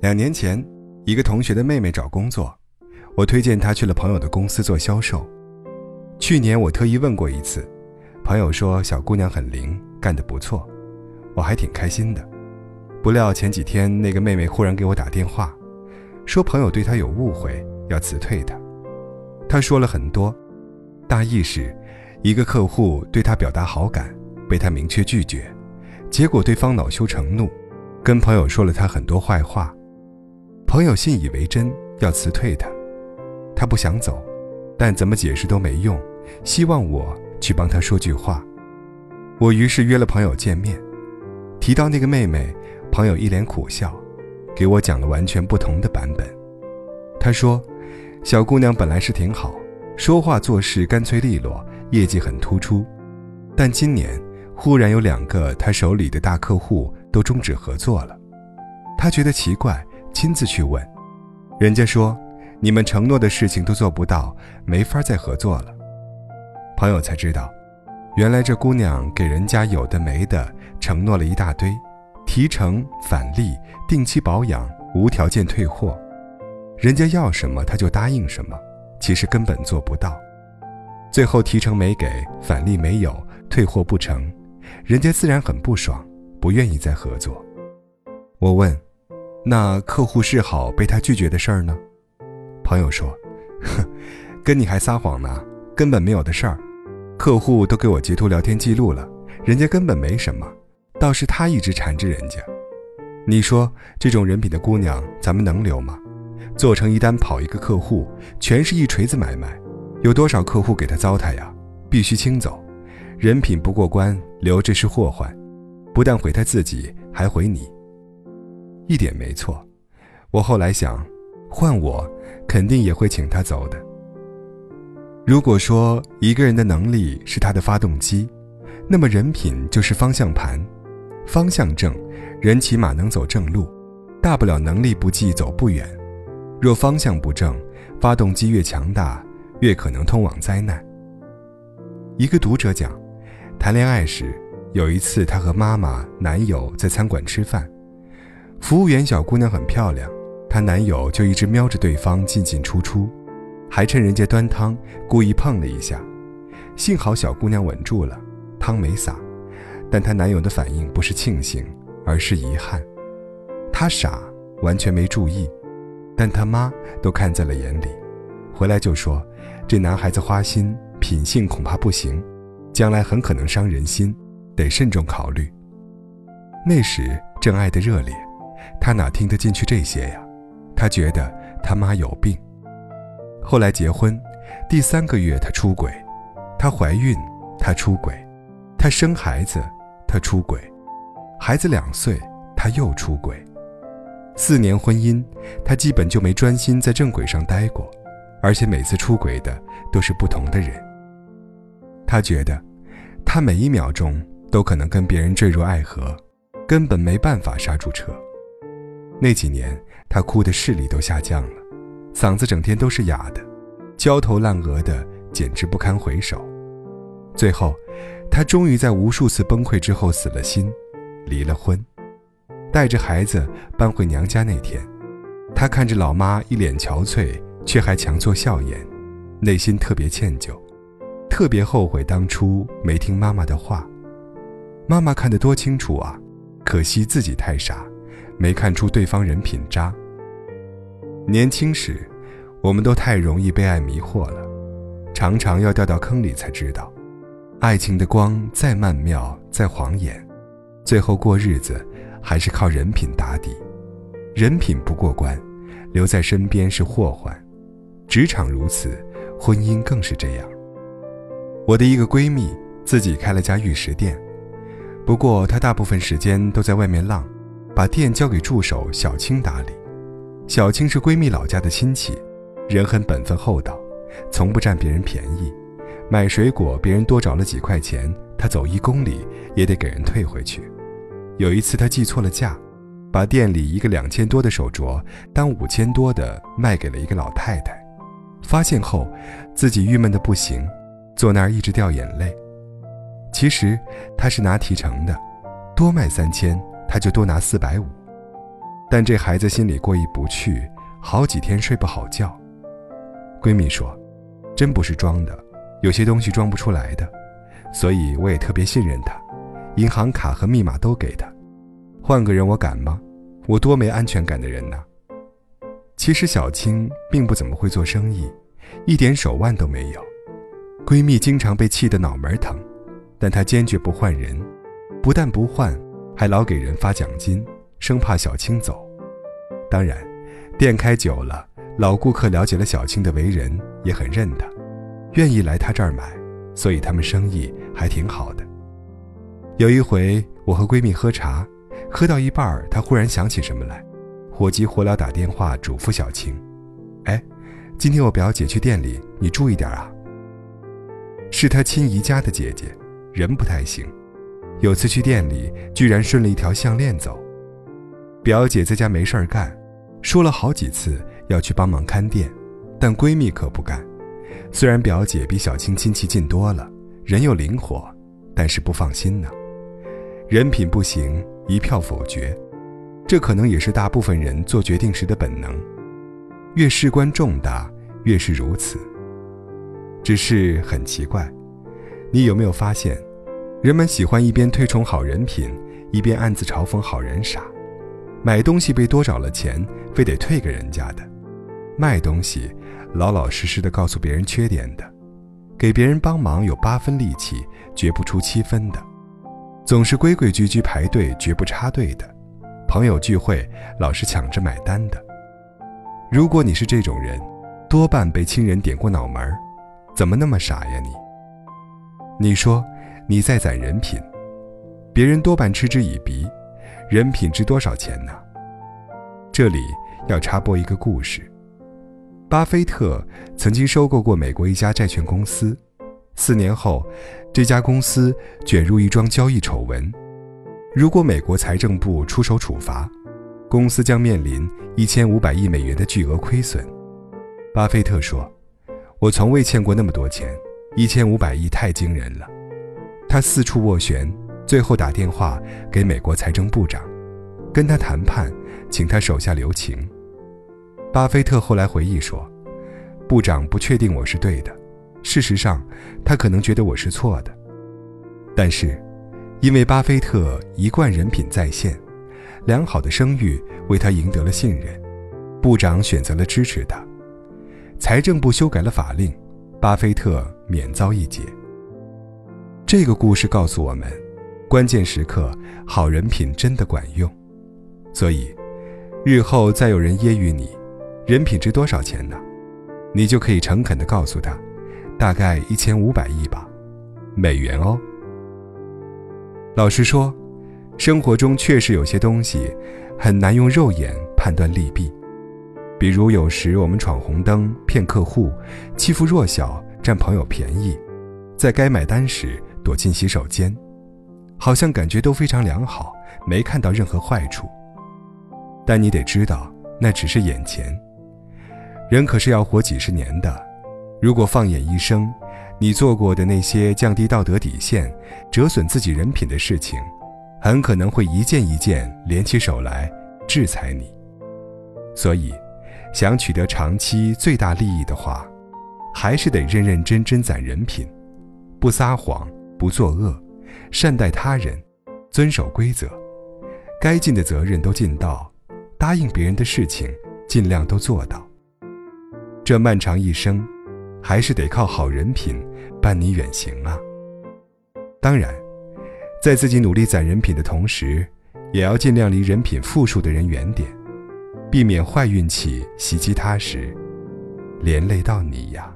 两年前，一个同学的妹妹找工作，我推荐她去了朋友的公司做销售。去年我特意问过一次，朋友说小姑娘很灵，干得不错，我还挺开心的。不料前几天那个妹妹忽然给我打电话，说朋友对她有误会，要辞退她。她说了很多，大意是，一个客户对她表达好感，被她明确拒绝，结果对方恼羞成怒，跟朋友说了她很多坏话。朋友信以为真，要辞退他，他不想走，但怎么解释都没用，希望我去帮他说句话。我于是约了朋友见面，提到那个妹妹，朋友一脸苦笑，给我讲了完全不同的版本。他说，小姑娘本来是挺好，说话做事干脆利落，业绩很突出，但今年忽然有两个他手里的大客户都终止合作了，他觉得奇怪。亲自去问，人家说，你们承诺的事情都做不到，没法再合作了。朋友才知道，原来这姑娘给人家有的没的承诺了一大堆，提成、返利、定期保养、无条件退货，人家要什么她就答应什么，其实根本做不到。最后提成没给，返利没有，退货不成，人家自然很不爽，不愿意再合作。我问。那客户示好被他拒绝的事儿呢？朋友说：“哼，跟你还撒谎呢，根本没有的事儿。客户都给我截图聊天记录了，人家根本没什么，倒是他一直缠着人家。你说这种人品的姑娘，咱们能留吗？做成一单跑一个客户，全是一锤子买卖，有多少客户给他糟蹋呀？必须清走，人品不过关，留着是祸患，不但毁他自己，还毁你。”一点没错，我后来想，换我肯定也会请他走的。如果说一个人的能力是他的发动机，那么人品就是方向盘。方向正，人起码能走正路，大不了能力不济走不远；若方向不正，发动机越强大，越可能通往灾难。一个读者讲，谈恋爱时有一次，他和妈妈、男友在餐馆吃饭。服务员小姑娘很漂亮，她男友就一直瞄着对方进进出出，还趁人家端汤故意碰了一下。幸好小姑娘稳住了，汤没洒，但她男友的反应不是庆幸，而是遗憾。他傻，完全没注意，但他妈都看在了眼里，回来就说：“这男孩子花心，品性恐怕不行，将来很可能伤人心，得慎重考虑。”那时正爱得热烈。他哪听得进去这些呀？他觉得他妈有病。后来结婚，第三个月他出轨，她怀孕，他出轨，她生孩子，他出轨，孩子两岁他又出轨。四年婚姻，他基本就没专心在正轨上待过，而且每次出轨的都是不同的人。他觉得，他每一秒钟都可能跟别人坠入爱河，根本没办法刹住车。那几年，他哭的视力都下降了，嗓子整天都是哑的，焦头烂额的，简直不堪回首。最后，他终于在无数次崩溃之后死了心，离了婚，带着孩子搬回娘家那天，他看着老妈一脸憔悴，却还强作笑颜，内心特别歉疚，特别后悔当初没听妈妈的话。妈妈看得多清楚啊，可惜自己太傻。没看出对方人品渣。年轻时，我们都太容易被爱迷惑了，常常要掉到坑里才知道，爱情的光再曼妙再晃眼，最后过日子还是靠人品打底。人品不过关，留在身边是祸患。职场如此，婚姻更是这样。我的一个闺蜜自己开了家玉石店，不过她大部分时间都在外面浪。把店交给助手小青打理。小青是闺蜜老家的亲戚，人很本分厚道，从不占别人便宜。买水果别人多找了几块钱，她走一公里也得给人退回去。有一次她记错了价，把店里一个两千多的手镯当五千多的卖给了一个老太太。发现后，自己郁闷的不行，坐那儿一直掉眼泪。其实她是拿提成的，多卖三千。他就多拿四百五，但这孩子心里过意不去，好几天睡不好觉。闺蜜说：“真不是装的，有些东西装不出来的，所以我也特别信任他，银行卡和密码都给他。换个人我敢吗？我多没安全感的人呐！”其实小青并不怎么会做生意，一点手腕都没有。闺蜜经常被气得脑门疼，但她坚决不换人，不但不换，还老给人发奖金，生怕小青走。当然，店开久了。老顾客了解了小青的为人，也很认她，愿意来她这儿买，所以他们生意还挺好的。有一回，我和闺蜜喝茶，喝到一半，她忽然想起什么来，火急火燎打电话嘱咐小青：“哎，今天我表姐去店里，你注意点啊。”是她亲姨家的姐姐，人不太行，有次去店里，居然顺了一条项链走。表姐在家没事儿干，说了好几次。要去帮忙看店，但闺蜜可不干。虽然表姐比小青亲戚近多了，人又灵活，但是不放心呢。人品不行，一票否决。这可能也是大部分人做决定时的本能。越事关重大，越是如此。只是很奇怪，你有没有发现，人们喜欢一边推崇好人品，一边暗自嘲讽好人傻。买东西被多找了钱，非得退给人家的。卖东西，老老实实的告诉别人缺点的；给别人帮忙有八分力气，绝不出七分的；总是规规矩矩排队，绝不插队的；朋友聚会老是抢着买单的。如果你是这种人，多半被亲人点过脑门儿，怎么那么傻呀你？你说你在攒人品，别人多半嗤之以鼻。人品值多少钱呢？这里要插播一个故事。巴菲特曾经收购过美国一家债券公司，四年后，这家公司卷入一桩交易丑闻。如果美国财政部出手处罚，公司将面临一千五百亿美元的巨额亏损。巴菲特说：“我从未欠过那么多钱，一千五百亿太惊人了。”他四处斡旋，最后打电话给美国财政部长，跟他谈判，请他手下留情。巴菲特后来回忆说：“部长不确定我是对的，事实上，他可能觉得我是错的。但是，因为巴菲特一贯人品在线，良好的声誉为他赢得了信任，部长选择了支持他。财政部修改了法令，巴菲特免遭一劫。这个故事告诉我们，关键时刻好人品真的管用。所以，日后再有人揶揄你。”人品值多少钱呢？你就可以诚恳地告诉他，大概一千五百亿吧，美元哦。老实说，生活中确实有些东西很难用肉眼判断利弊，比如有时我们闯红灯、骗客户、欺负弱小、占朋友便宜，在该买单时躲进洗手间，好像感觉都非常良好，没看到任何坏处。但你得知道，那只是眼前。人可是要活几十年的，如果放眼一生，你做过的那些降低道德底线、折损自己人品的事情，很可能会一件一件连起手来制裁你。所以，想取得长期最大利益的话，还是得认认真真攒人品，不撒谎，不作恶，善待他人，遵守规则，该尽的责任都尽到，答应别人的事情尽量都做到。这漫长一生，还是得靠好人品伴你远行啊！当然，在自己努力攒人品的同时，也要尽量离人品负数的人远点，避免坏运气袭击他时，连累到你呀。